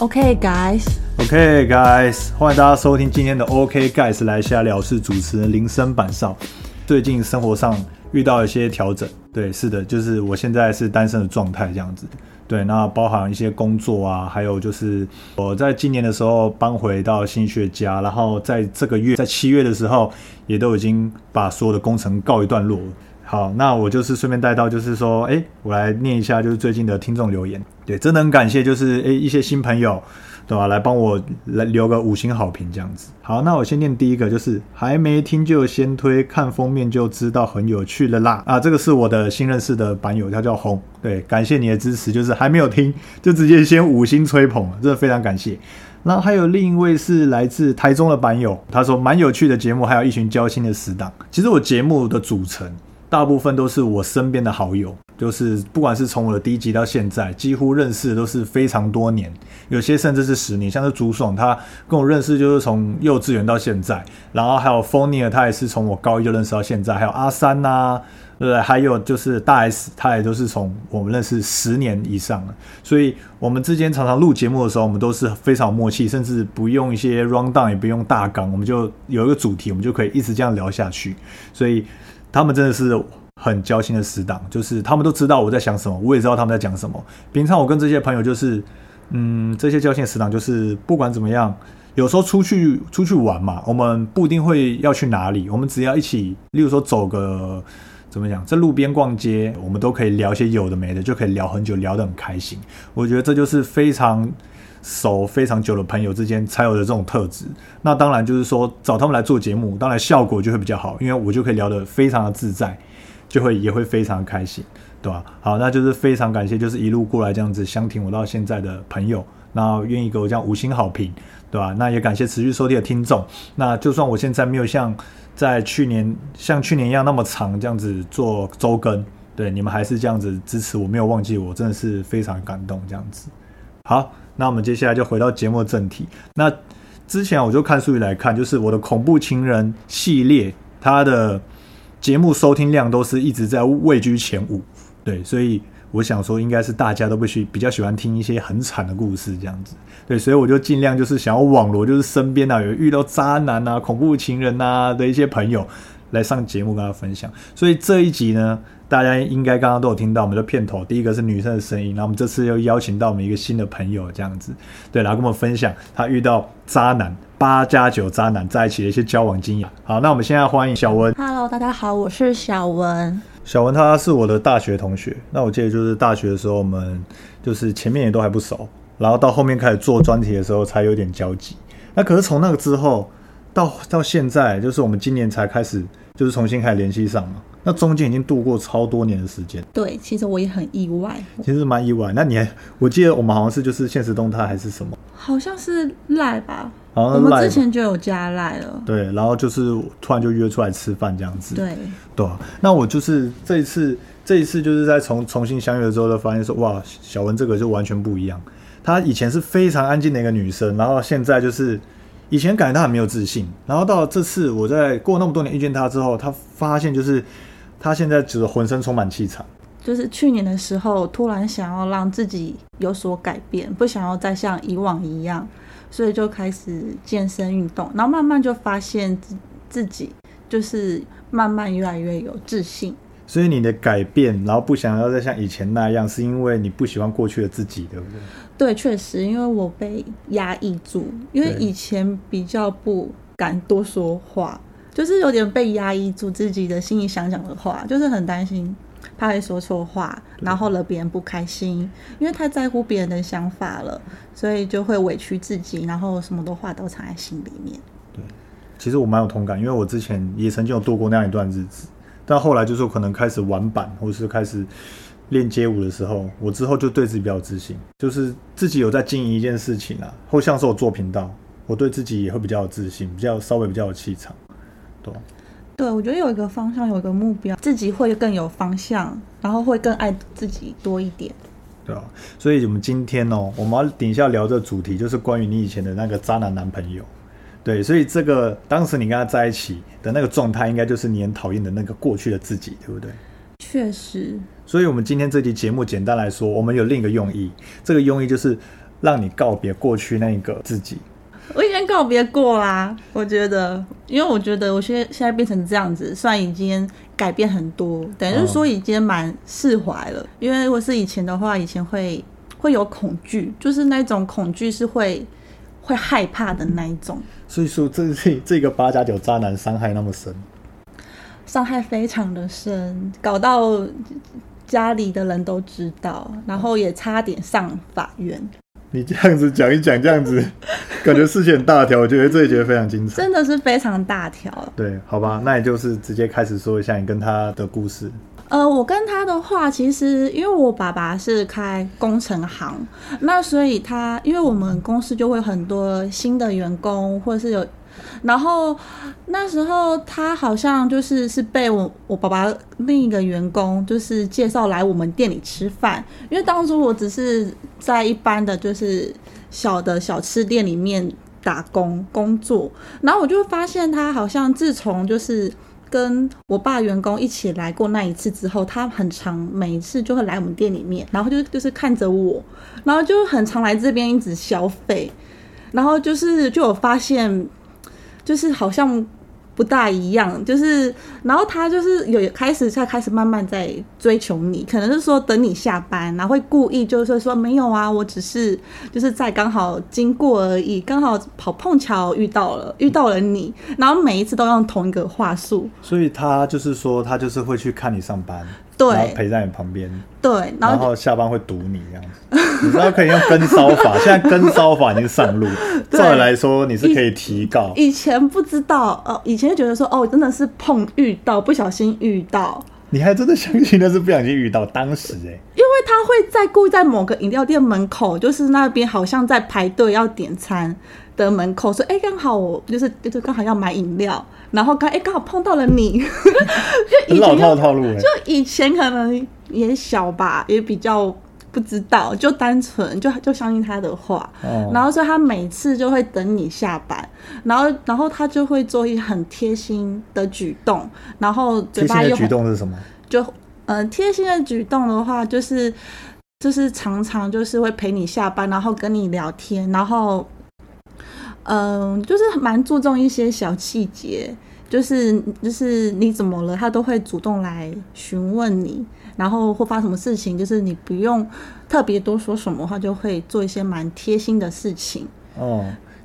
OK guys，OK guys，欢迎大家收听今天的 OK guys 来瞎聊，是主持人林森板上。最近生活上遇到一些调整，对，是的，就是我现在是单身的状态这样子。对，那包含一些工作啊，还有就是我在今年的时候搬回到新学家，然后在这个月，在七月的时候，也都已经把所有的工程告一段落。好，那我就是顺便带到，就是说，哎，我来念一下，就是最近的听众留言。对，真的很感谢，就是哎一些新朋友，对吧？来帮我来留个五星好评这样子。好，那我先念第一个，就是还没听就先推，看封面就知道很有趣了啦。啊，这个是我的新认识的版友，他叫红。对，感谢你的支持，就是还没有听就直接先五星吹捧，真的非常感谢。然后还有另一位是来自台中的版友，他说蛮有趣的节目，还有一群交心的死党。其实我节目的组成。大部分都是我身边的好友，就是不管是从我的第一集到现在，几乎认识都是非常多年，有些甚至是十年。像是朱爽，他跟我认识就是从幼稚园到现在，然后还有 f o n i e 他也是从我高一就认识到现在，还有阿三呐、对不对？还有就是大 S，他也都是从我们认识十年以上了。所以我们之间常常录节目的时候，我们都是非常默契，甚至不用一些 round down，也不用大纲，我们就有一个主题，我们就可以一直这样聊下去。所以。他们真的是很交心的死党，就是他们都知道我在想什么，我也知道他们在讲什么。平常我跟这些朋友就是，嗯，这些交心的死党就是不管怎么样，有时候出去出去玩嘛，我们不一定会要去哪里，我们只要一起，例如说走个怎么讲，在路边逛街，我们都可以聊些有的没的，就可以聊很久，聊得很开心。我觉得这就是非常。熟非常久的朋友之间才有的这种特质，那当然就是说找他们来做节目，当然效果就会比较好，因为我就可以聊得非常的自在，就会也会非常开心，对吧？好，那就是非常感谢，就是一路过来这样子相挺我到现在的朋友，那愿意给我这样五星好评，对吧？那也感谢持续收听的听众，那就算我现在没有像在去年像去年一样那么长这样子做周更，对你们还是这样子支持我，没有忘记我，真的是非常感动这样子。好。那我们接下来就回到节目的正题。那之前我就看数据来看，就是我的恐怖情人系列，它的节目收听量都是一直在位居前五。对，所以我想说，应该是大家都必须比较喜欢听一些很惨的故事这样子。对，所以我就尽量就是想要网罗，就是身边啊有遇到渣男啊、恐怖情人啊的一些朋友来上节目跟他分享。所以这一集呢。大家应该刚刚都有听到我们的片头，第一个是女生的声音，然后我们这次又邀请到我们一个新的朋友，这样子，对，然后跟我们分享他遇到渣男八加九渣男在一起的一些交往经验。好，那我们现在欢迎小文。Hello，大家好，我是小文。小文他是我的大学同学，那我记得就是大学的时候，我们就是前面也都还不熟，然后到后面开始做专题的时候才有点交集。那可是从那个之后到到现在，就是我们今年才开始就是重新开始联系上嘛。那中间已经度过超多年的时间，对，其实我也很意外，其实蛮意外。那你还，我记得我们好像是就是现实动态还是什么，好像是赖吧？好像我们之前就有加赖了，对，然后就是突然就约出来吃饭这样子，对，对啊。那我就是这一次，这一次就是在重重新相遇之后，就发现说，哇，小文这个就完全不一样。她以前是非常安静的一个女生，然后现在就是。以前感觉他很没有自信，然后到这次我在过那么多年遇见他之后，他发现就是他现在只是浑身充满气场。就是去年的时候，突然想要让自己有所改变，不想要再像以往一样，所以就开始健身运动，然后慢慢就发现自自己就是慢慢越来越有自信。所以你的改变，然后不想要再像以前那样，是因为你不喜欢过去的自己，对不对？对，确实，因为我被压抑住，因为以前比较不敢多说话，就是有点被压抑住自己的心里想讲的话，就是很担心怕会说错话，然后惹别人不开心，因为太在乎别人的想法了，所以就会委屈自己，然后什么的话都藏在心里面。对，其实我蛮有同感，因为我之前也曾经有度过那样一段日子。但后来就是可能开始玩板，或是开始练街舞的时候，我之后就对自己比较有自信，就是自己有在经营一件事情啊，或像是我做频道，我对自己也会比较有自信，比较稍微比较有气场，对。对，我觉得有一个方向，有一个目标，自己会更有方向，然后会更爱自己多一点。对啊，所以我们今天哦，我们要等一下聊这主题，就是关于你以前的那个渣男男朋友。对，所以这个当时你跟他在一起的那个状态，应该就是你很讨厌的那个过去的自己，对不对？确实，所以，我们今天这期节目简单来说，我们有另一个用意，这个用意就是，让你告别过去那个自己？我已经告别过啦，我觉得，因为我觉得我现现在变成这样子，虽然已经改变很多，等于是说已经蛮释怀了。因为如果是以前的话，以前会会有恐惧，就是那种恐惧是会会害怕的那一种，所以说这这这个八加九渣男伤害那么深，伤害非常的深，搞到家里的人都知道，然后也差点上法院。你这样子讲一讲，这样子感觉事情很大条，我觉得这一节非常精彩。真的是非常大条。对，好吧，那也就是直接开始说一下你跟他的故事。呃，我跟他的话，其实因为我爸爸是开工程行，那所以他因为我们公司就会很多新的员工，或者是有，然后那时候他好像就是是被我我爸爸另一个员工就是介绍来我们店里吃饭，因为当初我只是在一般的就是小的小吃店里面打工工作，然后我就发现他好像自从就是。跟我爸员工一起来过那一次之后，他很常每一次就会来我们店里面，然后就就是看着我，然后就很常来这边一直消费，然后就是就有发现，就是好像。不大一样，就是，然后他就是有开始在开始慢慢在追求你，可能是说等你下班，然后会故意就是说没有啊，我只是就是在刚好经过而已，刚好跑碰巧遇到了遇到了你，然后每一次都用同一个话术，所以他就是说他就是会去看你上班。对，陪在你旁边。对，然后下班会堵你这样子。你知道可以用跟骚法，现在跟骚法已经上路。照理来说，你是可以提告。以前不知道，哦，以前就觉得说，哦，真的是碰遇到，不小心遇到。你还真的相信那是不小心遇到？当时哎，因为他会在故意在某个饮料店门口，就是那边好像在排队要点餐的门口，说，哎，刚好我就是就是刚好要买饮料。然后刚哎刚好碰到了你，就老套套路就以前可能也小吧，也比较不知道，就单纯就就相信他的话。哦。然后所以他每次就会等你下班，然后然后他就会做一些很贴心的举动，然后贴心的举动是什么？就呃贴心的举动的话，就是就是常常就是会陪你下班，然后跟你聊天，然后。嗯，就是蛮注重一些小细节，就是就是你怎么了，他都会主动来询问你，然后或发什么事情，就是你不用特别多说什么话，就会做一些蛮贴心的事情。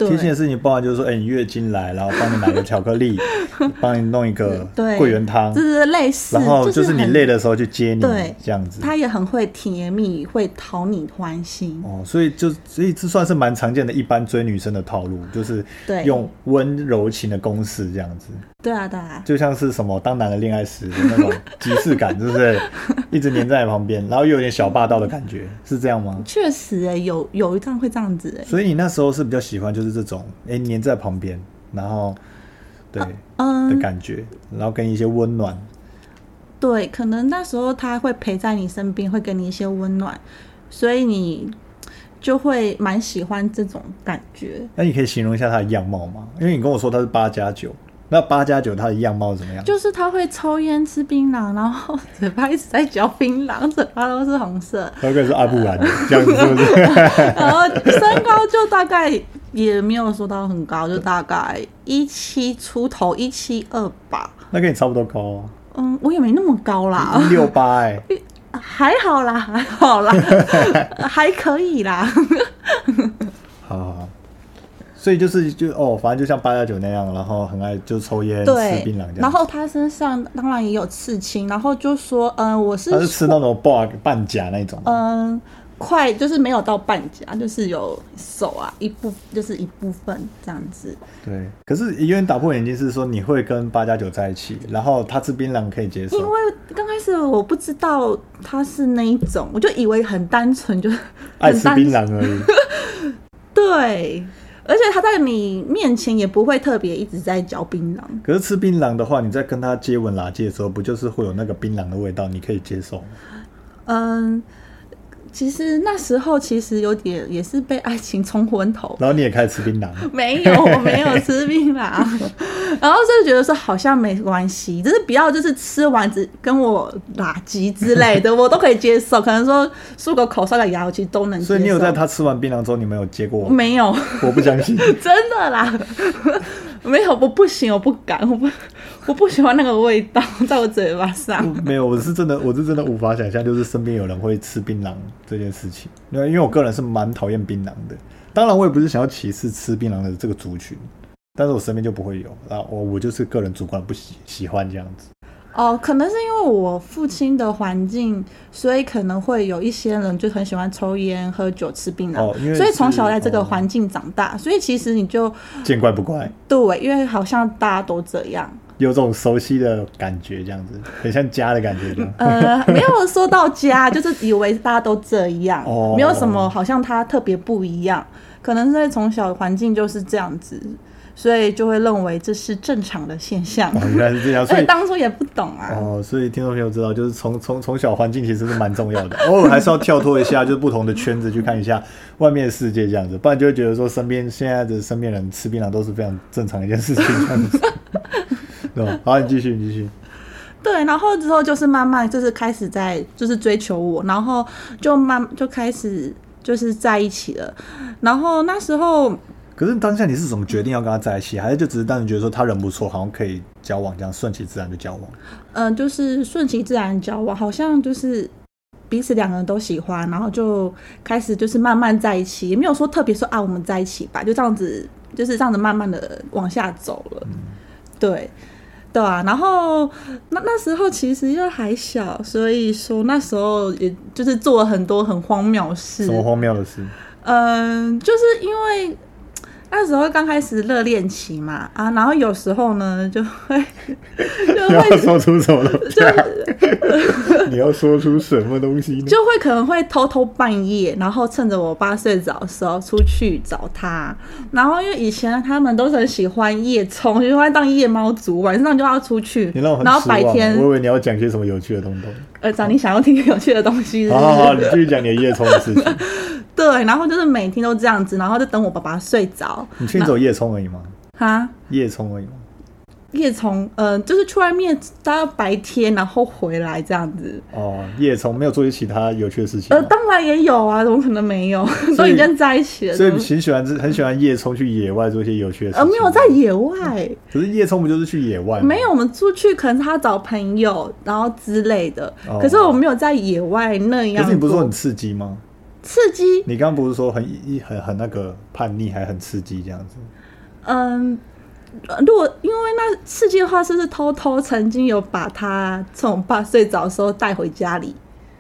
贴心的事情，包含就是说，哎，你月经来，然后帮你买个巧克力，帮你弄一个桂圆汤，就是类似。然后就是你累的时候去接你，对，这样子。他也很会甜言蜜语，会讨你欢心。哦，所以就所以这算是蛮常见的一般追女生的套路，就是用温柔情的公式这样子。对啊，对啊，就像是什么当男的恋爱时的那种即视感，是不是？一直黏在旁边，然后又有点小霸道的感觉，是这样吗？确实，哎，有有一段会这样子，哎。所以你那时候是比较喜欢就是这种，哎，黏在旁边，然后对，嗯的感觉，然后跟一些温暖。对，可能那时候他会陪在你身边，会给你一些温暖，所以你就会蛮喜欢这种感觉。那你可以形容一下他的样貌吗？因为你跟我说他是八加九。那八加九他的样貌怎么样？就是他会抽烟、吃槟榔，然后嘴巴一直在嚼槟榔，嘴巴都是红色。大概是阿布兰这样子，是不是？然后身高就大概也没有说到很高，就大概一七出头，一七二吧。那跟你差不多高啊。嗯，我也没那么高啦，一六八哎，还好啦，还好啦，还可以啦。好好好。所以就是就哦，反正就像八加九那样，然后很爱就抽烟、吃槟榔这样。然后他身上当然也有刺青，然后就说，嗯，我是他是吃那种半半甲那种。嗯，快就是没有到半甲，就是有手啊一部就是一部分这样子。对，可是有点打破眼镜是说你会跟八加九在一起，然后他吃槟榔可以接受。因为刚开始我不知道他是那一种，我就以为很单纯，就爱吃槟榔而已。对。而且他在你面前也不会特别一直在嚼槟榔。可是吃槟榔的话，你在跟他接吻、拉接的时候，不就是会有那个槟榔的味道？你可以接受吗？嗯，其实那时候其实有点也是被爱情冲昏头，然后你也开始吃槟榔，没有，我没有吃槟榔，然后就觉得说好像没关系，就是不要就是吃完只跟我打击之类的，我都可以接受。可能说漱个口、刷个牙，我其实都能接受。所以你有在他吃完槟榔之后，你没有接过我？没有，我不相信，真的啦，没有，我不行，我不敢，我不，我不喜欢那个味道 在我嘴巴上。没有，我是真的，我是真的无法想象，就是身边有人会吃槟榔这件事情。因为因为我个人是蛮讨厌槟榔的，当然我也不是想要歧视吃槟榔的这个族群，但是我身边就不会有啊，我我就是个人主观不喜喜欢这样子。哦，可能是因为我父亲的环境，所以可能会有一些人就很喜欢抽烟、喝酒、吃槟榔，哦所以从小在这个环境长大，所以其实你就见怪不怪，对，因为好像大家都这样。有种熟悉的感觉，这样子很像家的感觉，呃，没有说到家，就是以为大家都这样，哦没有什么好像他特别不一样，可能是因为从小环境就是这样子，所以就会认为这是正常的现象。哦，原来是这样，所以当初也不懂啊，哦，所以听众朋友知道，就是从从从小环境其实是蛮重要的，偶尔还是要跳脱一下，就是不同的圈子去看一下外面的世界这样子，不然就会觉得说身边现在的身边人吃槟榔都是非常正常的一件事情这样子，对 吧？好，你继续，你继续。对，然后之后就是慢慢就是开始在就是追求我，然后就慢就开始就是在一起了，然后那时候可是当下你是怎么决定要跟他在一起，还是就只是单纯觉得说他人不错，好像可以交往，这样顺其自然就交往？嗯、就是顺其自然交往，好像就是彼此两个人都喜欢，然后就开始就是慢慢在一起，也没有说特别说啊我们在一起吧，就这样子就是这样子慢慢的往下走了，对。对啊，然后那那时候其实又还小，所以说那时候也就是做了很多很荒谬的事。什么荒谬的事？嗯，就是因为那时候刚开始热恋期嘛，啊，然后有时候呢就会 就你要会说出什么东西？你要说出什么东西呢？就会可能会偷偷半夜，然后趁着我爸睡着的时候出去找他。然后因为以前他们都是很喜欢夜冲，喜欢当夜猫族，晚上就要出去你让我，很然后白天我以为你要讲些什么有趣的东东。呃，找你想要听有趣的东西是是好好好，你继续讲你的夜冲的事情。对，然后就是每天都这样子，然后就等我爸爸睡着。你去走夜冲而已吗？哈，夜冲而已吗？夜冲，嗯、就是去外面待到白天，然后回来这样子。哦，夜冲没有做一些其他有趣的事情呃，当然也有啊，怎么可能没有？都已经在一起了，所以很喜欢很喜欢夜冲去野外做一些有趣的事情呃情。没有在野外，可是夜冲不就是去野外吗？没有，我们出去可能是他找朋友，然后之类的。哦可是我没有在野外那样过。可是你不是说很刺激吗？刺激？你刚刚不是说很一很很那个叛逆，还很刺激这样子？嗯，呃如果因为那刺激的话，是不是偷偷曾经有把他趁我爸睡着的时候带回家里，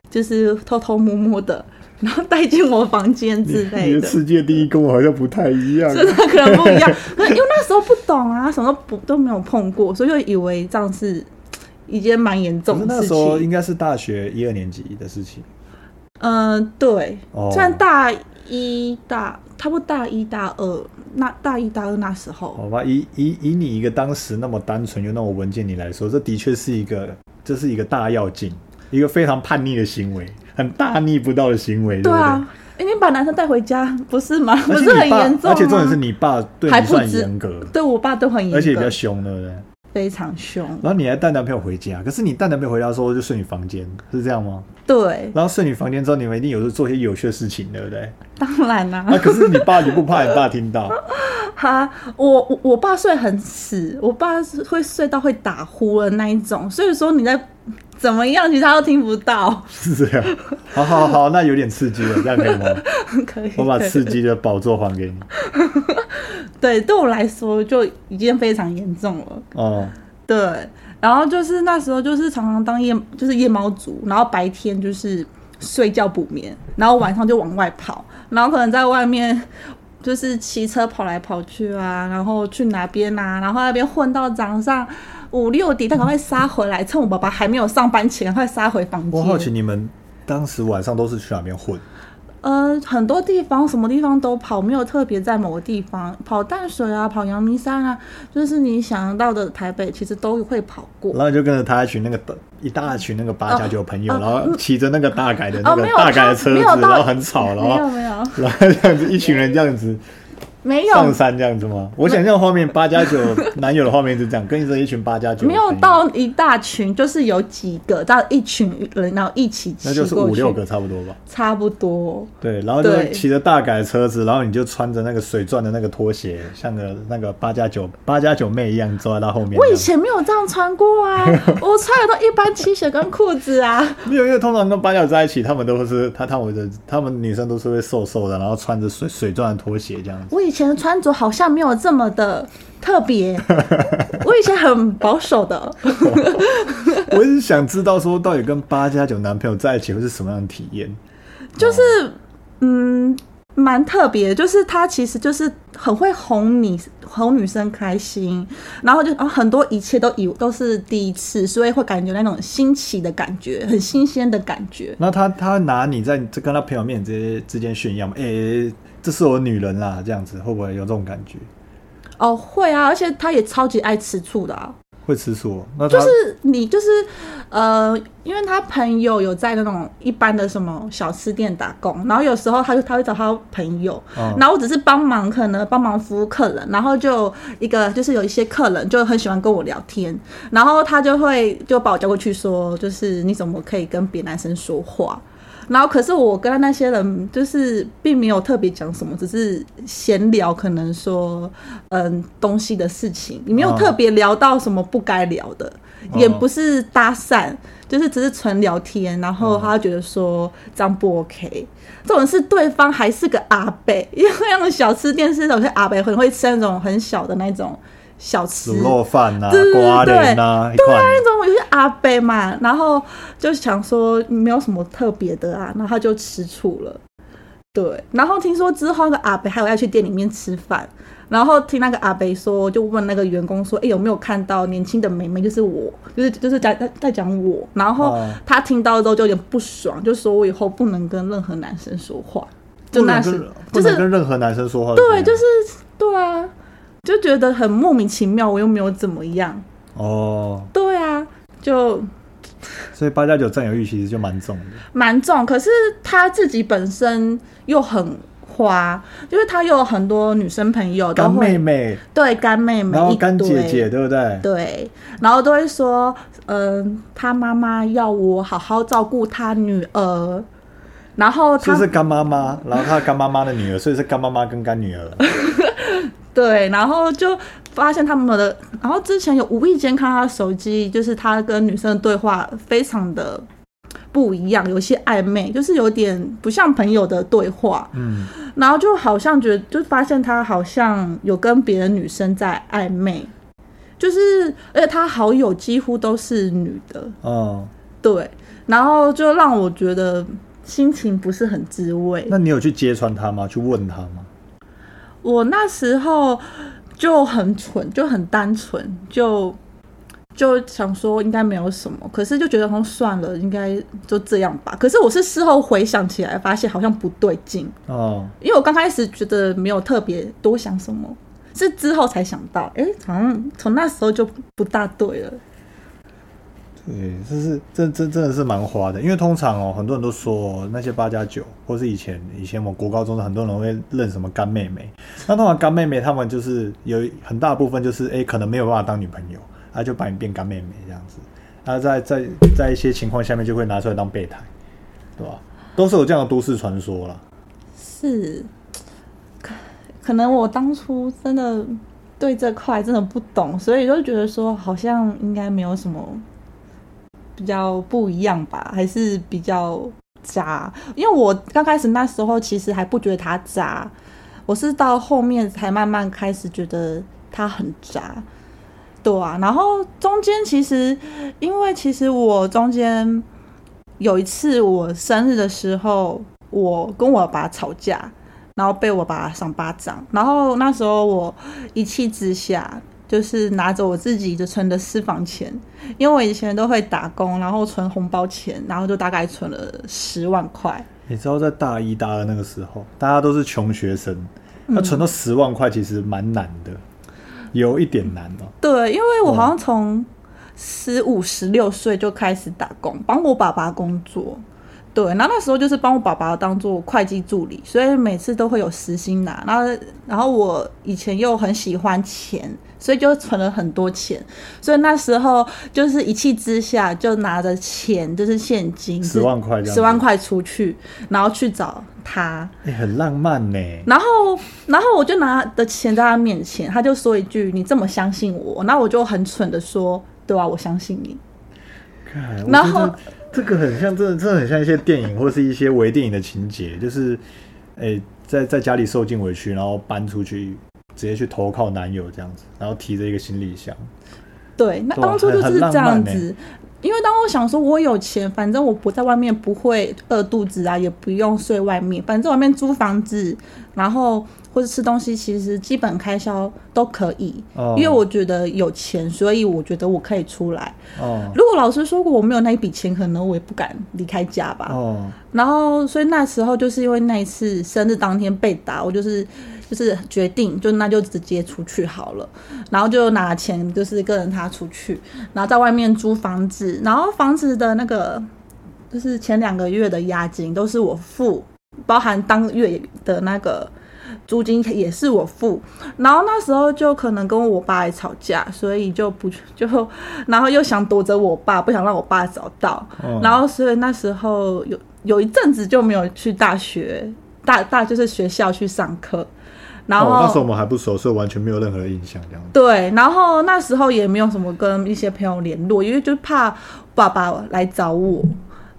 就是偷偷摸摸的，然后带进我房间之你类的。的世界第一跟我好像不太一样。真的可能不一样，因为那时候不懂啊，什么都不都没有碰过，所以就以为这样是一件蛮严重的事那时候情。应该是大学一二年级的事情。嗯、对，哦虽然大一大差不多大一大二，那大一大二那时候，好吧，以以以你一个当时那么单纯又那么文静你来说，这的确是一个，这是一个大要进，一个非常叛逆的行为，很大逆不道的行为，对啊，哎、你把男生带回家不是吗？不是很严重吗？而且重点是你爸对你不止严格，对我爸都很严格，而且也比较凶，对不对？非常凶。然后你还带男朋友回家，可是你带男朋友回家的时候就睡你房间，是这样吗？对，然后睡你房间之后，你们一定有时候做些有趣的事情，对不对？当然啦、啊，可是你爸，你不怕你爸听到？哈我我我爸睡很死，我爸是会睡到会打呼的那一种，所以说你在怎么样，其实他都听不到。是这样。好好好，那有点刺激了，这样可以吗？可以，我把刺激的宝座还给你。对对我来说就已经非常严重了。哦，对，然后就是那时候就是常常当夜就是夜猫族，然后白天就是睡觉补眠，然后晚上就往外跑，然后可能在外面就是骑车跑来跑去啊，然后去哪边啊，然后那边混到早上五六点，他赶快杀回来，趁我爸爸还没有上班前，赶快杀回房间。我好奇你们当时晚上都是去哪边混？呃，很多地方什么地方都跑，没有特别在某个地方跑淡水啊，跑阳明山啊，就是你想到的台北，其实都会跑过。然后就跟着他一群那个一大群那个八加九朋友，哦然后骑着那个大改的那个大改的车子，然后很吵，然后没有没有 然后这样子一群人这样子没有上山这样子吗？我想象画面八加九 男友的画面是这样，跟着一群八加九，没有到一大群，就是有几个到一群人，然后一起骑那就是五六个差不多吧。差不多。对，然后就对骑着大改的车子，然后你就穿着那个水钻的那个拖鞋，像个那个八加九八加九妹一样坐在他后面。我以前没有这样穿过啊，我穿的都一般 T 恤跟裤子啊。没有，因为通常跟八加九在一起，他们都是他他们的他们女生都是会瘦瘦的，然后穿着水水钻的拖鞋这样子。我以前的穿着好像没有这么的特别，我以前很保守的。我一直想知道说，到底跟八加九男朋友在一起会是什么样的体验？就是嗯，蛮特别，就是他其实就是很会哄你，哄女生开心，然后就啊很多一切都以都是第一次，所以会感觉那种新奇的感觉，很新鲜的感觉。那他他拿你在这跟他朋友面前之之间炫耀嘛？哎、这是我女人啦，这样子会不会有这种感觉？哦，会啊，而且他也超级爱吃醋的啊。会吃醋哦？那就是你就是呃，因为他朋友有在那种一般的什么小吃店打工，然后有时候他就他会找他朋友，嗯然后我只是帮忙，可能帮忙服务客人，然后就一个就是有一些客人就很喜欢跟我聊天，然后他就会就把我叫过去说，就是你怎么可以跟别男生说话？然后可是我跟他那些人就是并没有特别讲什么，只是闲聊，可能说嗯东西的事情，你没有哦特别聊到什么不该聊的，哦也不是搭讪，就是只是纯聊天。然后他觉得说这样不 OK，这种是对方还是个阿伯，因为那种小吃店是有些阿伯很会吃那种很小的那种小吃，卤肉饭呐、瓜莲呐、对啊。那种有些阿伯嘛，然后就想说没有什么特别的啊，然后他就吃醋了。对，然后听说之后那个阿伯还有要去店里面吃饭，然后听那个阿伯说，就问那个员工说，哎、有没有看到年轻的妹妹，就是我，就是就是在在在讲我，然后哦他听到之后就有点不爽，就说我以后不能跟任何男生说话，就那时不能跟就是跟任何男生说话。对，就是对啊，就觉得很莫名其妙，我又没有怎么样，哦，对啊，就所以八加九占有欲其实就蛮重的。蛮重，可是他自己本身又很花，就是他又有很多女生朋友都干会妹妹，对干妹妹然后干姐姐，对不对？对，然后都会说，嗯、他妈妈要我好好照顾他女儿，然后他就是干妈妈，然后他干妈妈的女儿，所以是干妈妈跟干女儿。对，然后就发现他们的，然后之前有无意间看他的手机，就是他跟女生的对话非常的不一样，有些暧昧，就是有点不像朋友的对话，嗯，然后就好像觉得，就发现他好像有跟别的女生在暧昧，就是而且他好友几乎都是女的，哦，对，然后就让我觉得心情不是很滋味。那你有去揭穿他吗？去问他吗？我那时候就很蠢，就很单纯，就就想说应该没有什么，可是就觉得说算了，应该就这样吧。可是我是事后回想起来，发现好像不对劲，哦，因为我刚开始觉得没有特别多想什么，是之后才想到，哎、好像从那时候就不大对了。对，这是真真真的是蛮花的，因为通常哦，很多人都说、那些八加九，或是以前以前我国高中的很多人会认什么干妹妹，那通常干妹妹她们就是有很大部分就是哎可能没有办法当女朋友，她就把你变干妹妹这样子，那在在在一些情况下面就会拿出来当备胎，对吧？都是有这样的都市传说啦。是，可可能我当初真的对这块真的不懂，所以就觉得说好像应该没有什么比较不一样吧，还是比较渣。因为我刚开始那时候其实还不觉得他渣，我是到后面才慢慢开始觉得他很渣。对啊，然后中间其实，因为其实我中间有一次我生日的时候，我跟我爸吵架，然后被我爸赏巴掌，然后那时候我一气之下，就是拿着我自己的存的私房钱，因为我以前都会打工，然后存红包钱，然后就大概存了十万块，你知道在大一、大二那个时候，大家都是穷学生，要存到十万块其实蛮难的，有一点难哦。对，因为我好像从十五、十六岁就开始打工，帮我爸爸工作。对，然后那时候就是帮我爸爸当做会计助理，所以每次都会有时薪拿。然后，然后我以前又很喜欢钱，所以就存了很多钱。所以那时候就是一气之下就拿着钱，就是现金十万块这样，十万块出去，然后去找他。哎、很浪漫呢。然后，然后我就拿的钱在他面前，他就说一句：“你这么相信我？”那我就很蠢的说：“对啊，我相信你。看”然后这个很像，真的真的很像一些电影或是一些微电影的情节，就是哎、在在家里受尽委屈，然后搬出去，直接去投靠男友这样子，然后提着一个行李箱。对，那当初就是这样子。因为当我想说，我有钱，反正我不在外面不会饿肚子啊，也不用睡外面，反正外面租房子，然后或者吃东西，其实基本开销都可以。哦因为我觉得有钱，所以我觉得我可以出来。哦如果老师说过我没有那一笔钱，可能我也不敢离开家吧。哦，然后，所以那时候就是因为那一次生日当天被打，我就是就是决定，就那就直接出去好了。然后就拿钱，就是跟着他出去，然后在外面租房子，然后房子的那个就是前两个月的押金都是我付，包含当月的那个。租金也是我付，然后那时候就可能跟我爸也吵架，所以就不就，然后又想躲着我爸，不想让我爸找到，哦然后所以那时候有有一阵子就没有去大学大大就是学校去上课，然后、哦，那时候我们还不熟，所以完全没有任何的印象这样子。对，然后那时候也没有什么跟一些朋友联络，因为就怕爸爸来找我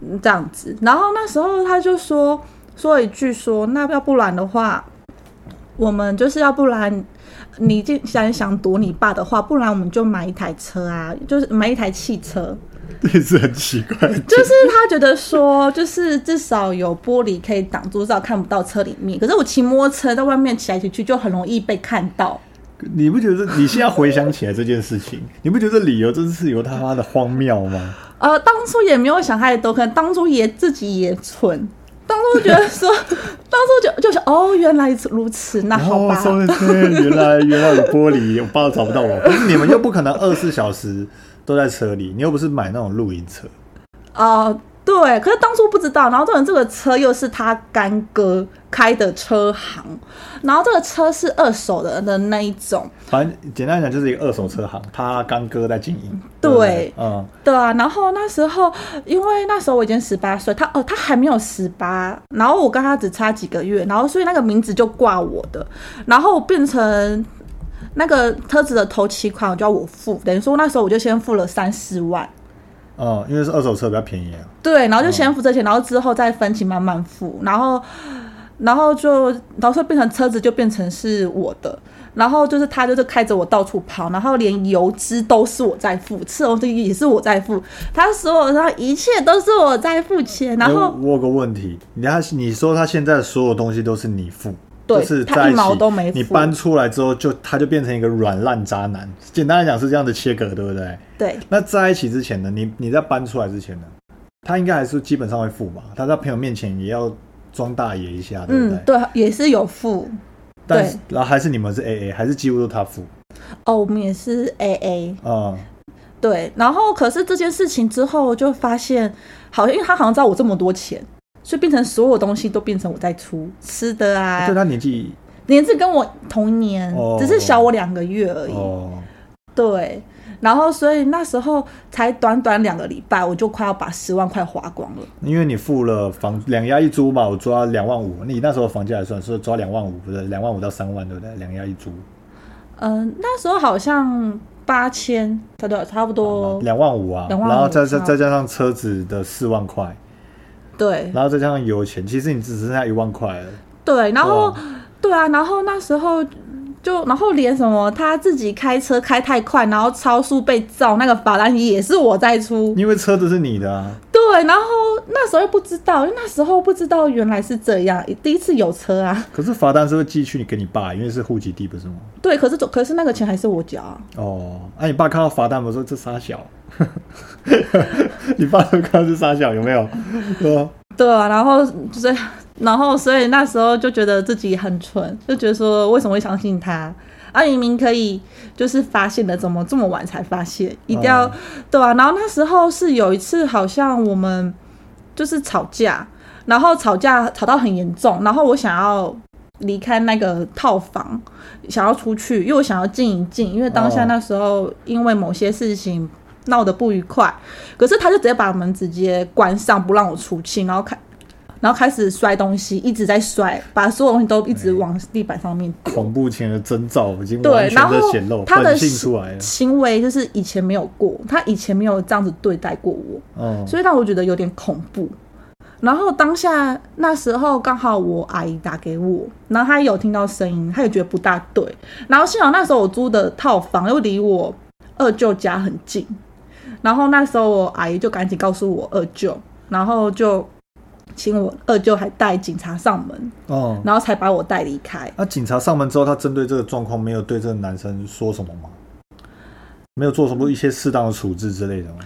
嗯这样子。然后那时候他就说说一句说，那要不然的话，我们就是要不然你既然想躲你爸的话，不然我们就买一台车啊，就是买一台汽车。这是很奇怪，就是他觉得说，就是至少有玻璃可以挡住，至少看不到车里面。可是我骑摩托车在外面骑来骑去，就很容易被看到。你不觉得你现在回想起来这件事情，你不觉得理由真是有他妈的荒谬吗？呃，当初也没有想太多，可能当初也自己也蠢，当初觉得说，当初就就是哦，原来如此，那好哦，吧。原来原来有玻璃，我爸找不到我。可是你们又不可能二十四小时都在车里，你又不是买那种露营车。哦、对，可是当初不知道，然后这人这个车又是他干哥开的车行，然后这个车是二手的的那一种，反正简单来讲就是一个二手车行，他干哥在经营。对对，嗯，对啊，然后那时候因为那时候我已经十八岁，他哦他还没有十八，然后我跟他只差几个月，然后所以那个名字就挂我的，然后变成那个车子的头期款我就要我付，等于说那时候我就先付了三四万，哦、因为是二手车比较便宜啊。对，然后就先付这钱，然后之后再分期慢慢付，然后然后就然后变成车子就变成是我的。然后就是他就是开着我到处跑，然后连油资都是我在付，吃东西也是我在付，他所有他一切都是我在付钱，然哎后我我有个问题，你他你说他现在所有东西都是你付，对就是他一起毛都没付你搬出来之后就他就变成一个软烂渣男。简单来讲是这样的切割，对不对？对那在一起之前呢，你你在搬出来之前呢，他应该还是基本上会付吧？他在朋友面前也要装大爷一下，对不对？嗯对，也是有付但是然后还是你们是 A A，还是几乎都他付？哦，我们也是 A A 嗯，对，然后可是这件事情之后就发现，好像因为他好像知道我这么多钱，所以变成所有东西都变成我在出，吃的啊对，他年纪年纪跟我同年，哦。只是小我两个月而已。哦，对，然后所以那时候才短短两个礼拜，我就快要把十万块花光了。因为你付了房两押一租嘛，我抓两万五，你那时候房价来算，是抓两万五，不是？两万五到三万，对不对？两押一租，嗯、那时候好像八千，差不多差不多，两万五啊，25,000然后再再再加上车子的四万块，对然后再加上油钱，其实你只剩下一万块了。对，然后、对啊，然后那时候。就然后连什么他自己开车开太快，然后超速被照那个罚单也是我在出。因为车子是你的啊，对，然后那时候又不知道，因为那时候不知道原来是这样，第一次有车啊。可是罚单是会寄去你给你爸，因为是户籍地不是吗？对，可是可是那个钱还是我缴啊。哦，那、你爸看到罚单，我说这傻小，你爸都看到是傻小有没有？说 对啊，然后就是，然后所以那时候就觉得自己很蠢，就觉得说为什么会相信他？啊，明明可以就是发现的，怎么这么晚才发现？一定要、哦对啊，然后那时候是有一次，好像我们就是吵架，然后吵架吵到很严重，然后我想要离开那个套房，想要出去，因为我想要静一静，因为当下哦那时候因为某些事情闹得不愉快，可是他就直接把门直接关上，不让我出去，然后开。然后开始摔东西，一直在摔，把所有东西都一直往地板上面丢。恐怖前的征兆已经对然后的显露，他的性出来了。行为就是以前没有过，他以前没有这样子对待过我，哦，所以让我觉得有点恐怖。然后当下那时候刚好我阿姨打给我，然后她有听到声音，她也觉得不大对。然后幸好那时候我租的套房又离我二舅家很近，然后那时候我阿姨就赶紧告诉我二舅，然后就请我二舅还带警察上门，哦，然后才把我带离开。那警察上门之后，他针对这个状况没有对这个男生说什么吗？没有做什么一些适当的处置之类的吗？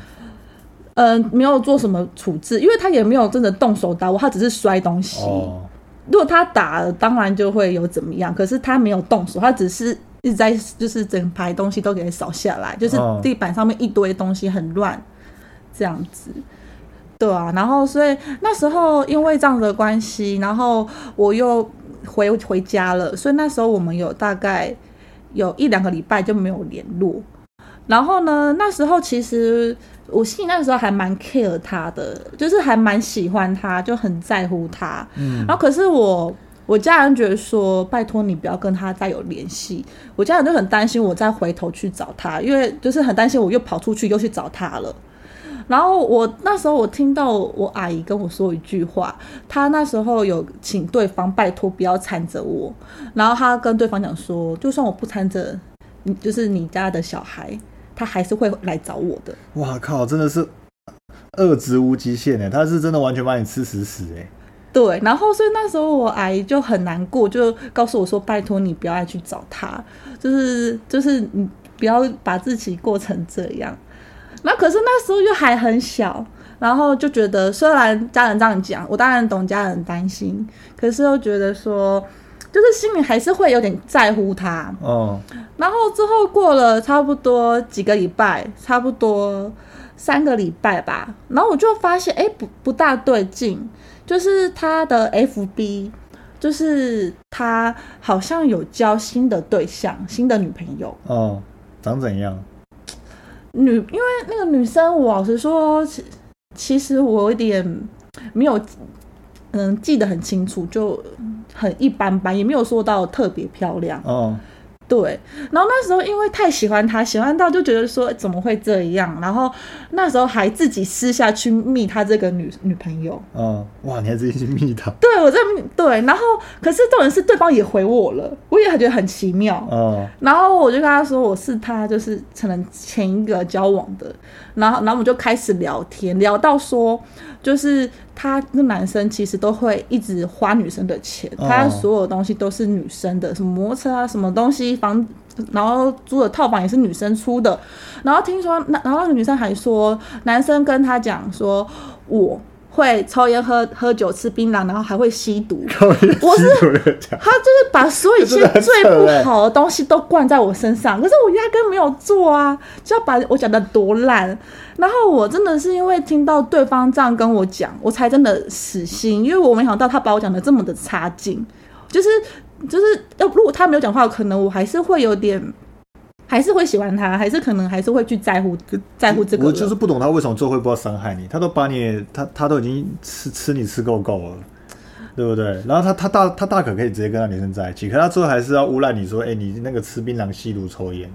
嗯、没有做什么处置，因为他也没有真的动手打我，他只是摔东西。哦，如果他打了，当然就会有怎么样，可是他没有动手，他只是一直在就是整排东西都给扫下来，就是哦地板上面一堆东西很乱，这样子。对啊，然后所以那时候因为这样的关系，然后我又回回家了，所以那时候我们有大概有一两个礼拜就没有联络。然后呢，那时候其实我心里那个时候还蛮 care 他的，就是还蛮喜欢他，就很在乎他。嗯然后可是我我家人觉得说，拜托你不要跟他再有联系。我家人就很担心我再回头去找他，因为就是很担心我又跑出去又去找他了。然后我那时候我听到我阿姨跟我说一句话，她那时候有请对方拜托不要缠着我，然后她跟对方讲说，就算我不缠着你，就是你家的小孩，他还是会来找我的。哇靠，真的是恶之无极限哎，他是真的完全把你吃死死哎。对，然后所以那时候我阿姨就很难过，就告诉我说：“拜托你不要再去找他，就是就是你不要把自己过成这样。”那可是那时候又还很小，然后就觉得虽然家人这样讲，我当然懂家人担心，可是又觉得说，就是心里还是会有点在乎他。哦，然后之后过了差不多几个礼拜，差不多三个礼拜吧，然后我就发现，哎，不不大对劲，就是他的 FB，就是他好像有交新的对象，新的女朋友。哦，长怎样？女，因为那个女生，我老实说，其其实我有点没有，嗯，记得很清楚，就很一般般，也没有说到特别漂亮。哦，对，然后那时候因为太喜欢他，喜欢到就觉得说怎么会这样，然后那时候还自己私下去密他这个女女朋友。嗯，哇，你还自己去密他？对我在密对，然后可是重点是对方也回我了，我也觉得很奇妙。嗯，然后我就跟他说我是他就是可能前一个交往的，然后然后我们就开始聊天，聊到说就是他那男生其实都会一直花女生的钱，哦他所有东西都是女生的，什么摩托车啊，什么东西房。然后租的套房也是女生出的，然后听说，那然后那个女生还说，男生跟他讲说，我会抽烟、喝喝酒、吃槟榔，然后还会吸毒。我是，他就是把所有一切真的很最不好的东西都灌在我身上，可是我压根没有做啊，就要把我讲的多烂。然后我真的是因为听到对方这样跟我讲，我才真的死心，因为我没想到他把我讲的这么的差劲，就是就是要如果他没有讲话，可能我还是会有点。还是会喜欢他，还是可能还是会去在乎在乎这个。我就是不懂他为什么最后会不要伤害你，他都把你，他他都已经吃吃你吃够够了，对不对？然后他他大他大可可以直接跟那女生在一起，可他最后还是要诬赖你说，哎、你那个吃槟榔、吸毒、抽烟，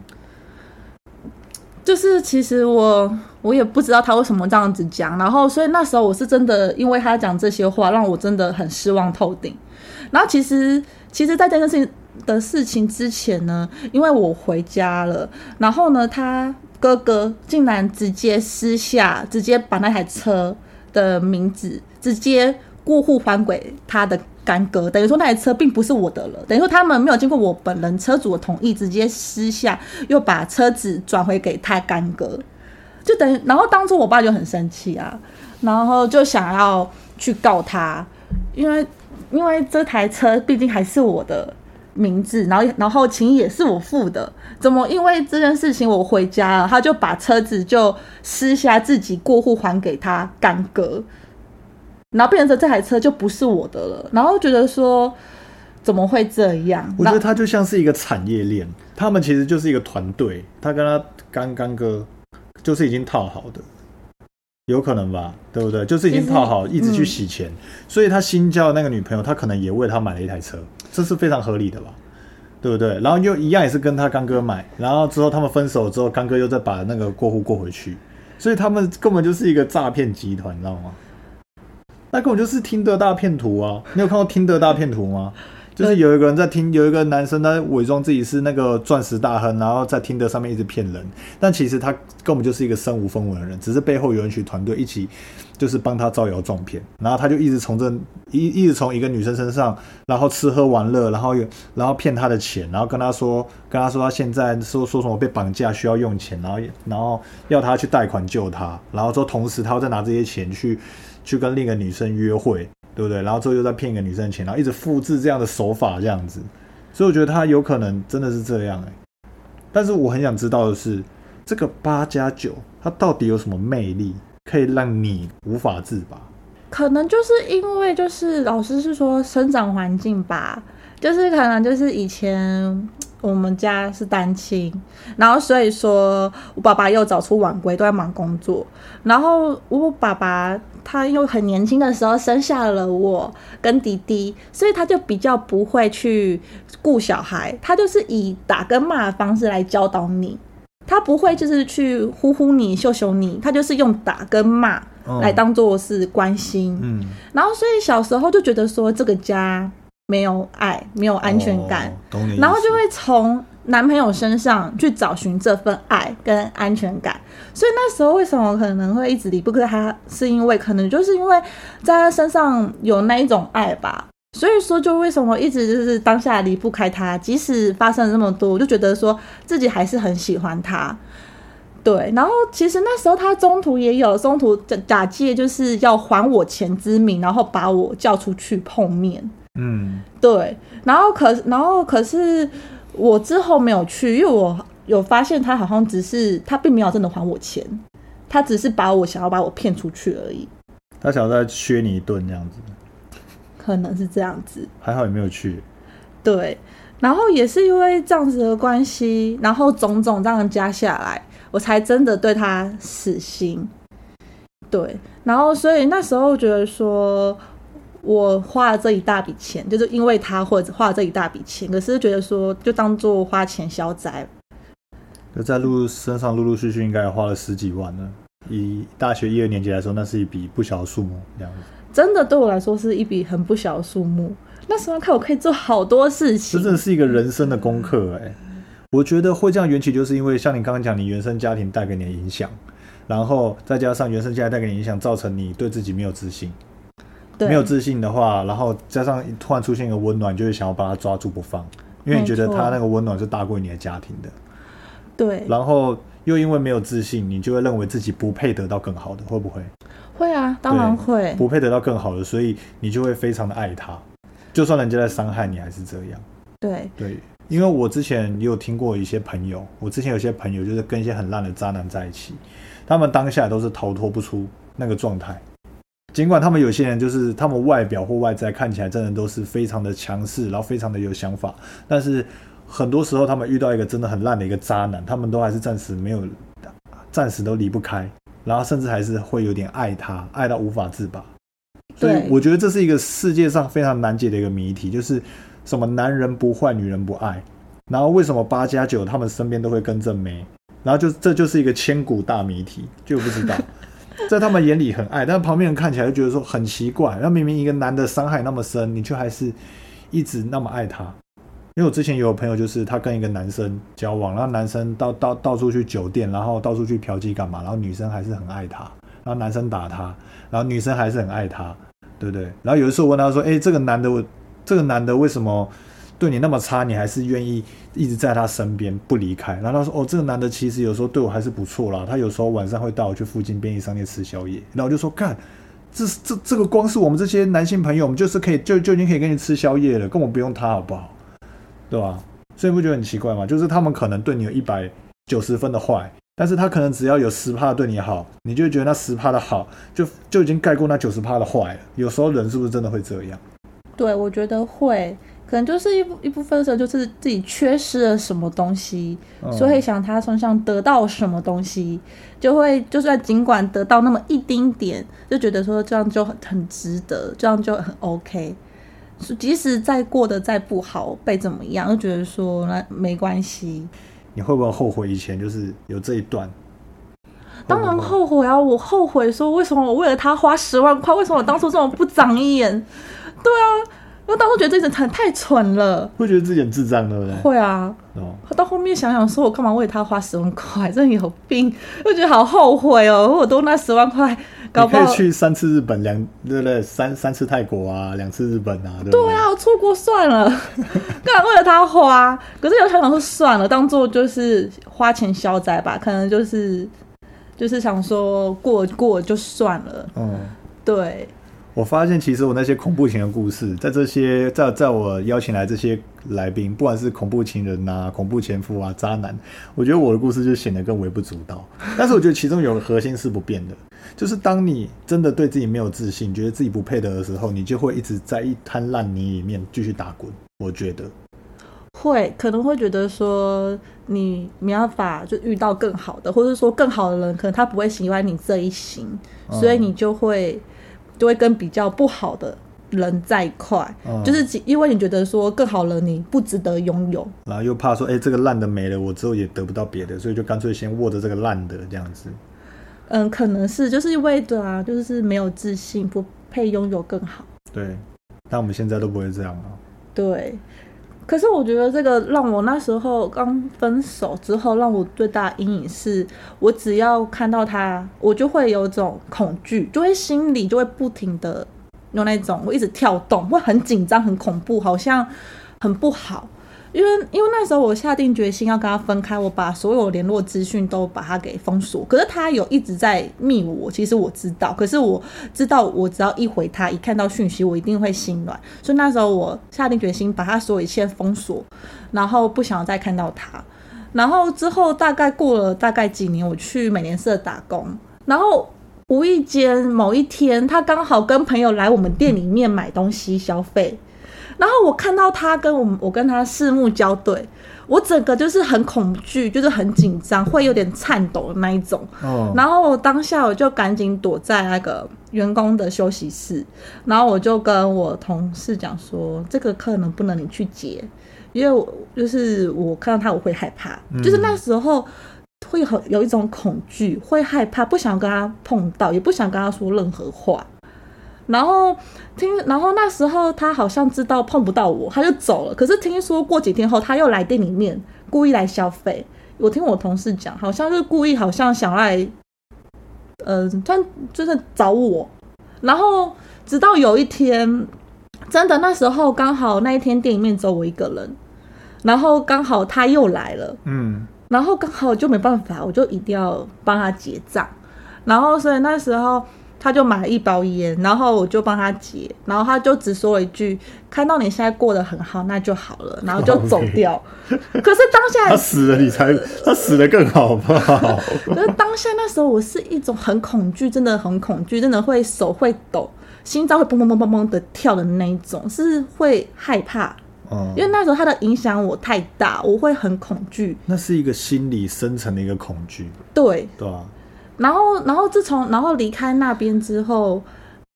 就是其实我我也不知道他为什么这样子讲，然后所以那时候我是真的因为他讲这些话，让我真的很失望透顶。然后其实其实，在这件事情的事情之前呢，因为我回家了，然后呢，他哥哥竟然直接私下直接把那台车的名字直接过户还给他的干哥，等于说那台车并不是我的了，等于说他们没有经过我本人车主的同意，直接私下又把车子转回给他干哥，就等于，然后当初我爸就很生气啊，然后就想要去告他，因为因为这台车毕竟还是我的名字，然后然后钱也是我付的，怎么因为这件事情我回家了，他就把车子就私下自己过户还给他干哥，然后变成这台车就不是我的了，然后觉得说怎么会这样？我觉得他就像是一个产业链，他们其实就是一个团队，他跟他干干哥就是已经套好的。有可能吧，对不对？就是已经套好，一直去洗钱，所以他新交的那个女朋友，他可能也为他买了一台车，这是非常合理的吧，对不对？然后又一样也是跟他刚哥买，然后之后他们分手之后，刚哥又再把那个过户过回去，所以他们根本就是一个诈骗集团，你知道吗？那根本就是听的大骗图啊！你有看过听的大骗图吗？就是有一个人在听，有一个男生他伪装自己是那个钻石大亨，然后在听的上面一直骗人，但其实他根本就是一个身无分文的人，只是背后有一群团队一起，就是帮他招摇撞骗，然后他就一直从这一 一直从一个女生身上，然后吃喝玩乐，然后又然后骗他的钱，然后跟他说跟他说他现在说说什么被绑架需要用钱，然后然后要他去贷款救他，然后说同时他要再拿这些钱去去跟另一个女生约会。对不对？然后之后又在骗一个女生的钱，然后一直复制这样的手法，这样子，所以我觉得他有可能真的是这样哎。但是我很想知道的是，这个八加九，它到底有什么魅力，可以让你无法自拔？可能就是因为就是老师是说生长环境吧，就是可能就是以前我们家是单亲，然后所以说我爸爸又早出晚归，都在忙工作，然后我爸爸。他又很年轻的时候生下了我跟弟弟，所以他就比较不会去顾小孩，他就是以打跟骂的方式来教导你，他不会就是去呼呼你、秀秀你，他就是用打跟骂来当做是关心。嗯，然后所以小时候就觉得说这个家没有爱，没有安全感，然后就会从。男朋友身上去找寻这份爱跟安全感，所以那时候为什么可能会一直离不开他，是因为可能就是因为在他身上有那一种爱吧。所以说，就为什么一直就是当下离不开他，即使发生了这么多，我就觉得说自己还是很喜欢他。对，然后其实那时候他中途也有中途假假借就是要还我钱之名，然后把我叫出去碰面。嗯，对，然后可然后可是。我之后没有去，因为我有发现他好像只是他并没有真的还我钱，他只是把我想要把我骗出去而已。他想要再削你一顿这样子，可能是这样子。还好也没有去。对，然后也是因为这样子的关系，然后种种这样加下来，我才真的对他死心。对，然后所以那时候觉得说。我花了这一大笔钱，就是因为他或者花了这一大笔钱，可是觉得说就当做花钱消灾。就在陆身上陆陆续续应该花了十几万呢。以大学一二年级来说，那是一笔不小的数目，这样子。真的对我来说是一笔很不小的数目。那时候看我可以做好多事情，真的是一个人生的功课哎。我觉得会这样缘起，就是因为像你刚刚讲，你原生家庭带给你的影响，然后再加上原生家庭带给你影响，造成你对自己没有自信。没有自信的话，然后加上突然出现一个温暖，就会想要把他抓住不放，因为你觉得他那个温暖是大过你的家庭的。对。然后又因为没有自信，你就会认为自己不配得到更好的，会不会？会啊，当然会。不配得到更好的，所以你就会非常的爱他，就算人家在伤害你，还是这样。对。对，因为我之前也有听过一些朋友，我之前有些朋友就是跟一些很烂的渣男在一起，他们当下都是逃脱不出那个状态。尽管他们有些人就是他们外表或外在看起来真的都是非常的强势，然后非常的有想法，但是很多时候他们遇到一个真的很烂的一个渣男，他们都还是暂时没有，暂时都离不开，然后甚至还是会有点爱他，爱到无法自拔。所以我觉得这是一个世界上非常难解的一个谜题，就是什么男人不坏，女人不爱，然后为什么八加九他们身边都会跟着没，然后就这就是一个千古大谜题，就不知道。在他们眼里很爱，但旁边人看起来就觉得说很奇怪。那明明一个男的伤害那么深，你却还是一直那么爱他。因为我之前有朋友，就是他跟一个男生交往，然后男生到到到处去酒店，然后到处去嫖妓干嘛，然后女生还是很爱他，然后男生打他，然后女生还是很爱他，对不对？然后有的时候问他说：“哎，这个男的，这个男的为什么？”对你那么差，你还是愿意一直在他身边不离开。然后他说：“哦，这个男的其实有时候对我还是不错啦。他有时候晚上会带我去附近便利商店吃宵夜。”然后我就说：“干，这这这个光是我们这些男性朋友，我们就是可以就就已经可以跟你吃宵夜了，根本不用他好不好？对吧？所以不觉得很奇怪吗？就是他们可能对你有一百九十分的坏，但是他可能只要有十趴对你好，你就觉得那十趴的好就就已经盖过那九十趴的坏了。有时候人是不是真的会这样？对，我觉得会，可能就是一部一部分的时候就是自己缺失了什么东西，所以想他身上得到什么东西，就会就算尽管得到那么一丁点，就觉得说这样就很很值得，这样就很 OK。即使再过得再不好，被怎么样，就觉得说那没关系。你会不会后悔以前就是有这一段？当然后悔啊！我后悔说，为什么我为了他花十万块？为什么我当初这么不长眼？对啊，因为当初觉得这人太太蠢了，会觉得自己很智障，对不对？会啊。哦。到后面想想，说我干嘛为他花十万块？真的有病！我觉得好后悔哦！我多那十万块。你可以去三次日本，两对不对？三三次泰国啊，两次日本啊，对对啊，出国算了，干嘛为了他花？可是有想想说算了，当做就是花钱消灾吧，可能就是就是想说过过就算了。嗯，对。我发现其实我那些恐怖情的故事，在这些在在我邀请来这些来宾，不管是恐怖情人呐、恐怖前夫啊、渣男，我觉得我的故事就显得更微不足道。但是我觉得其中有个核心是不变的，就是当你真的对自己没有自信，觉得自己不配得的时候，你就会一直在一滩烂泥里面继续打滚。我觉得会可能会觉得说你没办法就遇到更好的，或者说更好的人，可能他不会喜欢你这一型，所以你就会。就会跟比较不好的人在一块，就是因为你觉得说更好了，你不值得拥有，然后又怕说，哎，这个烂的没了，我之后也得不到别的，所以就干脆先握着这个烂的这样子。嗯，可能是就是因为对啊，就是没有自信，不配拥有更好。对，但我们现在都不会这样了。对。可是我觉得这个让我那时候刚分手之后，让我最大的阴影是，我只要看到他，我就会有种恐惧，就会心里就会不停的有那种，我一直跳动，会很紧张、很恐怖，好像很不好。因为因为那时候我下定决心要跟他分开，我把所有联络资讯都把他给封锁。可是他有一直在密我，其实我知道，可是我知道我只要一回他，一看到讯息，我一定会心软。所以那时候我下定决心把他所有一切封锁，然后不想再看到他。然后之后大概过了大概几年，我去美联社打工，然后无意间某一天，他刚好跟朋友来我们店里面买东西消费。然后我看到他跟我我跟他四目交对，我整个就是很恐惧，就是很紧张，会有点颤抖的那一种。哦。然后当下我就赶紧躲在那个员工的休息室，然后我就跟我同事讲说，这个课能不能你去接？因为我就是我看到他我会害怕，就是那时候会很有一种恐惧，会害怕，不想跟他碰到，也不想跟他说任何话。然后听，然后那时候他好像知道碰不到我，他就走了。可是听说过几天后，他又来店里面，故意来消费。我听我同事讲，好像是故意，好像想来，嗯，他就是找我。然后直到有一天，真的那时候刚好那一天店里面只有我一个人，然后刚好他又来了，嗯，然后刚好就没办法，我就一定要帮他结账。然后所以那时候。他就买了一包烟，然后我就帮他结，然后他就只说了一句：“看到你现在过得很好，那就好了。”然后就走掉。可是当下 他死了，你才他死了更好吧？可是当下那时候我是一种很恐惧，真的很恐惧，真的会手会抖，心脏会砰砰砰砰砰的跳的那一种，是会害怕。嗯，因为那时候他的影响我太大，我会很恐惧。那是一个心理深层的一个恐惧。对，对啊。然后，然后自从然后离开那边之后，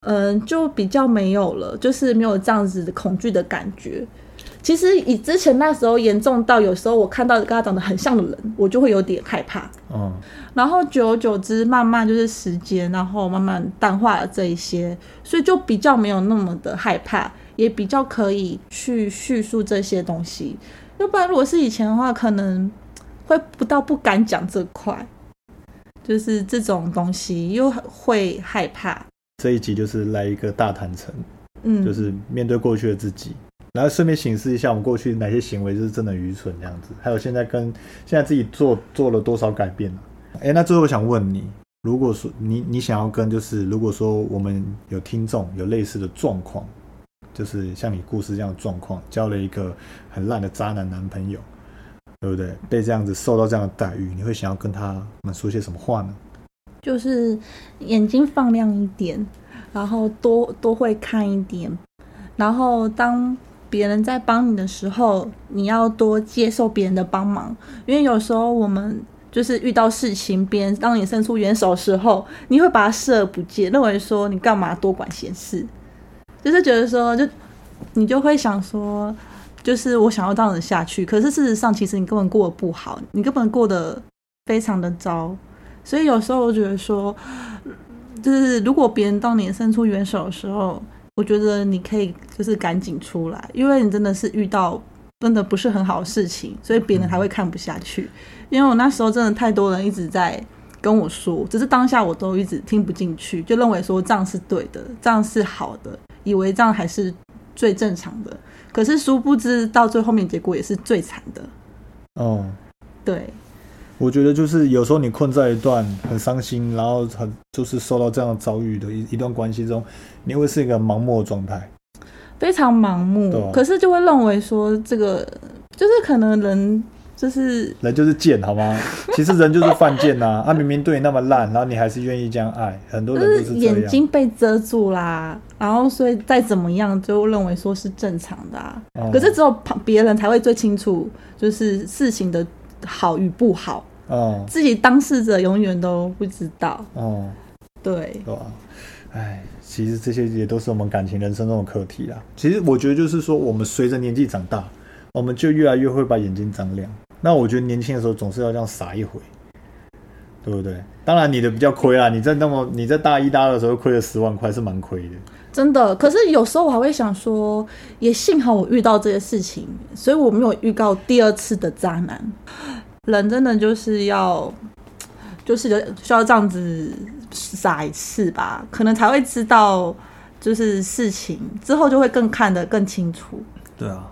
嗯，就比较没有了，就是没有这样子的恐惧的感觉。其实以之前那时候严重到有时候我看到跟他长得很像的人，我就会有点害怕。嗯。然后久而久之，慢慢就是时间，然后慢慢淡化了这一些，所以就比较没有那么的害怕，也比较可以去叙述这些东西。要不然如果是以前的话，可能会不到不敢讲这块。就是这种东西又会害怕。这一集就是来一个大坦诚，嗯，就是面对过去的自己，然后顺便显示一下我们过去哪些行为就是真的愚蠢这样子，还有现在跟现在自己做做了多少改变哎，那最后我想问你，如果说你你想要跟就是如果说我们有听众有类似的状况，就是像你故事这样的状况，交了一个很烂的渣男男朋友，对不对？被这样子受到这样的待遇，你会想要跟他们说些什么话呢？就是眼睛放亮一点，然后多多会看一点，然后当别人在帮你的时候，你要多接受别人的帮忙，因为有时候我们就是遇到事情，别人当你伸出援手的时候，你会把他视而不见，认为说你干嘛多管闲事，就是觉得说就你就会想说，就是我想要这样子下去，可是事实上其实你根本过得不好，你根本过得非常的糟，所以有时候我觉得说，就是如果别人当你伸出援手的时候，我觉得你可以就是赶紧出来，因为你真的是遇到真的不是很好的事情，所以别人还会看不下去。因为我那时候真的太多人一直在跟我说，只是当下我都一直听不进去，就认为说这样是对的，这样是好的，以为这样还是最正常的。可是殊不知到最后面结果也是最惨的。哦，对，我觉得就是有时候你困在一段很伤心，然后很就是受到这样遭遇的一一段关系中，你会是一个盲目的状态。非常盲目，可是就会认为说这个就是可能人就是人就是贱，好吗？其实人就是犯贱呐、啊！明明对你那么烂，然后你还是愿意这样爱，很多人。眼睛被遮住啦，然后所以再怎么样就认为说是正常的啊。哦可是只有旁别人才会最清楚，就是事情的好与不好，哦自己当事者永远都不知道。哦，对，对吧？哎，其实这些也都是我们感情人生中的课题啦。其实我觉得就是说，我们随着年纪长大，我们就越来越会把眼睛张亮。那我觉得年轻的时候总是要这样傻一回，对不对？当然你的比较亏啦，你在那么你在大一大二的时候亏了十万块是蛮亏的。真的。可是有时候我还会想说，也幸好我遇到这些事情，所以我没有遇到第二次的渣男。人真的就是要，就是有需要这样子傻一次吧，可能才会知道，就是事情之后就会更看得更清楚。对啊，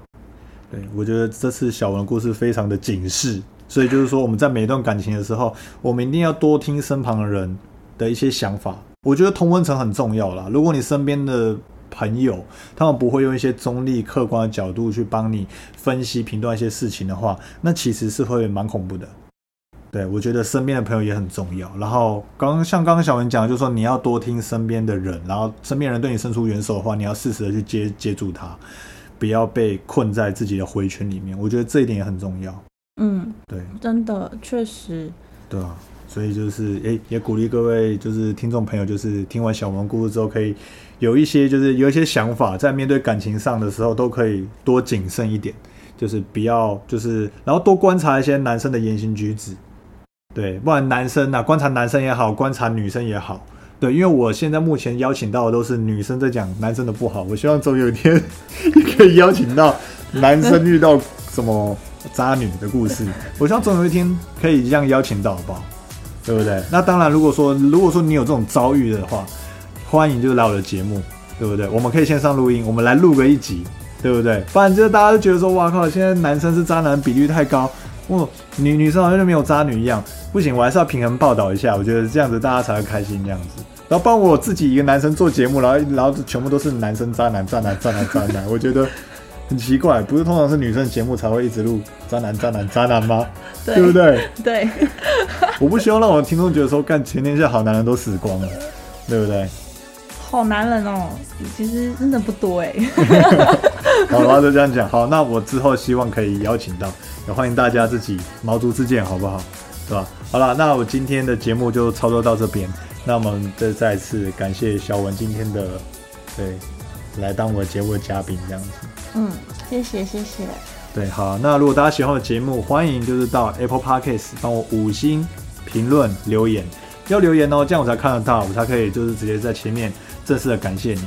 对，我觉得这次小文的故事非常的警示，所以就是说我们在每一段感情的时候，我们一定要多听身旁的人的一些想法。我觉得同温层很重要啦。如果你身边的朋友他们不会用一些中立客观的角度去帮你分析评断一些事情的话，那其实是会蛮恐怖的。对，我觉得身边的朋友也很重要。然后刚刚像刚刚小文讲的，就是说你要多听身边的人，然后身边人对你伸出援手的话，你要适时的去接接住他，不要被困在自己的回圈里面。我觉得这一点也很重要。嗯，对真的确实，对啊，所以就是诶，也鼓励各位就是听众朋友，就是听完小文故事之后，可以有一些就是有一些想法，在面对感情上的时候，都可以多谨慎一点，就是不要就是然后多观察一些男生的言行举止。对，不然男生啊，观察男生也好，观察女生也好。对，因为我现在目前邀请到的都是女生在讲男生的不好，我希望总有一天可以邀请到男生遇到什么渣女的故事。我希望总有一天可以这样邀请到，好不好？对不对？那当然，如果说如果说你有这种遭遇的话，欢迎就是来我的节目，对不对？我们可以线上录音，我们来录个一集，对不对？不然就是大家都觉得说，哇靠，现在男生是渣男比率太高，哇，女女生好像就没有渣女一样。不行，我还是要平衡报道一下，我觉得这样子大家才会开心这样子。然后帮我自己一个男生做节目，然后然后全部都是男生渣男渣男渣男渣男，我觉得很奇怪，不是通常是女生节目才会一直录渣男渣男渣男吗？对对不对？对，我不希望让我的听众觉得说，干全天下好男人都死光了，对不对？好男人哦，其实真的不多哎。好，然后就这样讲。好，那我之后希望可以邀请到，也欢迎大家自己毛足自荐，好不好？对吧？好了，那我今天的节目就操作到这边。那我们再再一次感谢小文今天的对来当我节目的嘉宾，这样子。嗯，谢谢谢谢。对，好，那如果大家喜欢我的节目，欢迎就是到 Apple Podcast 帮我五星评论留言，要留言哦，这样我才看得到，我才可以就是直接在前面正式的感谢你。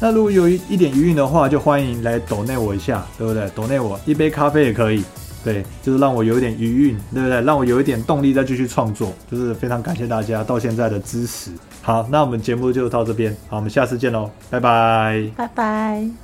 那如果有一一点余韵的话，就欢迎来抖内我一下，对不对？抖内我一杯咖啡也可以，对，就是让我有一点余韵，对不对？让我有一点动力再继续创作，就是非常感谢大家到现在的支持。好，那我们节目就到这边，好，我们下次见喽，拜拜。拜拜。